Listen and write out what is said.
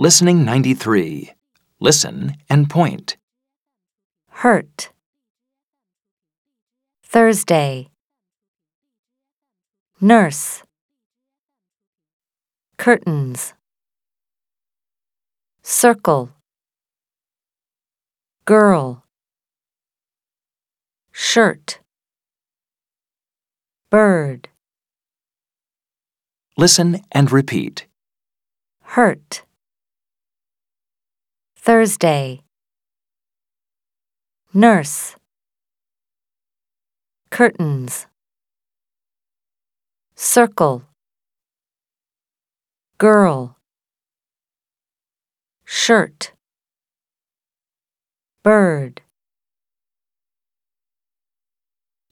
Listening 93. Listen and point. hurt. Thursday, nurse, curtains, circle, girl, shirt, bird, Listen and repeat. hurt. Thursday, nurse, curtains, circle, girl, shirt, bird.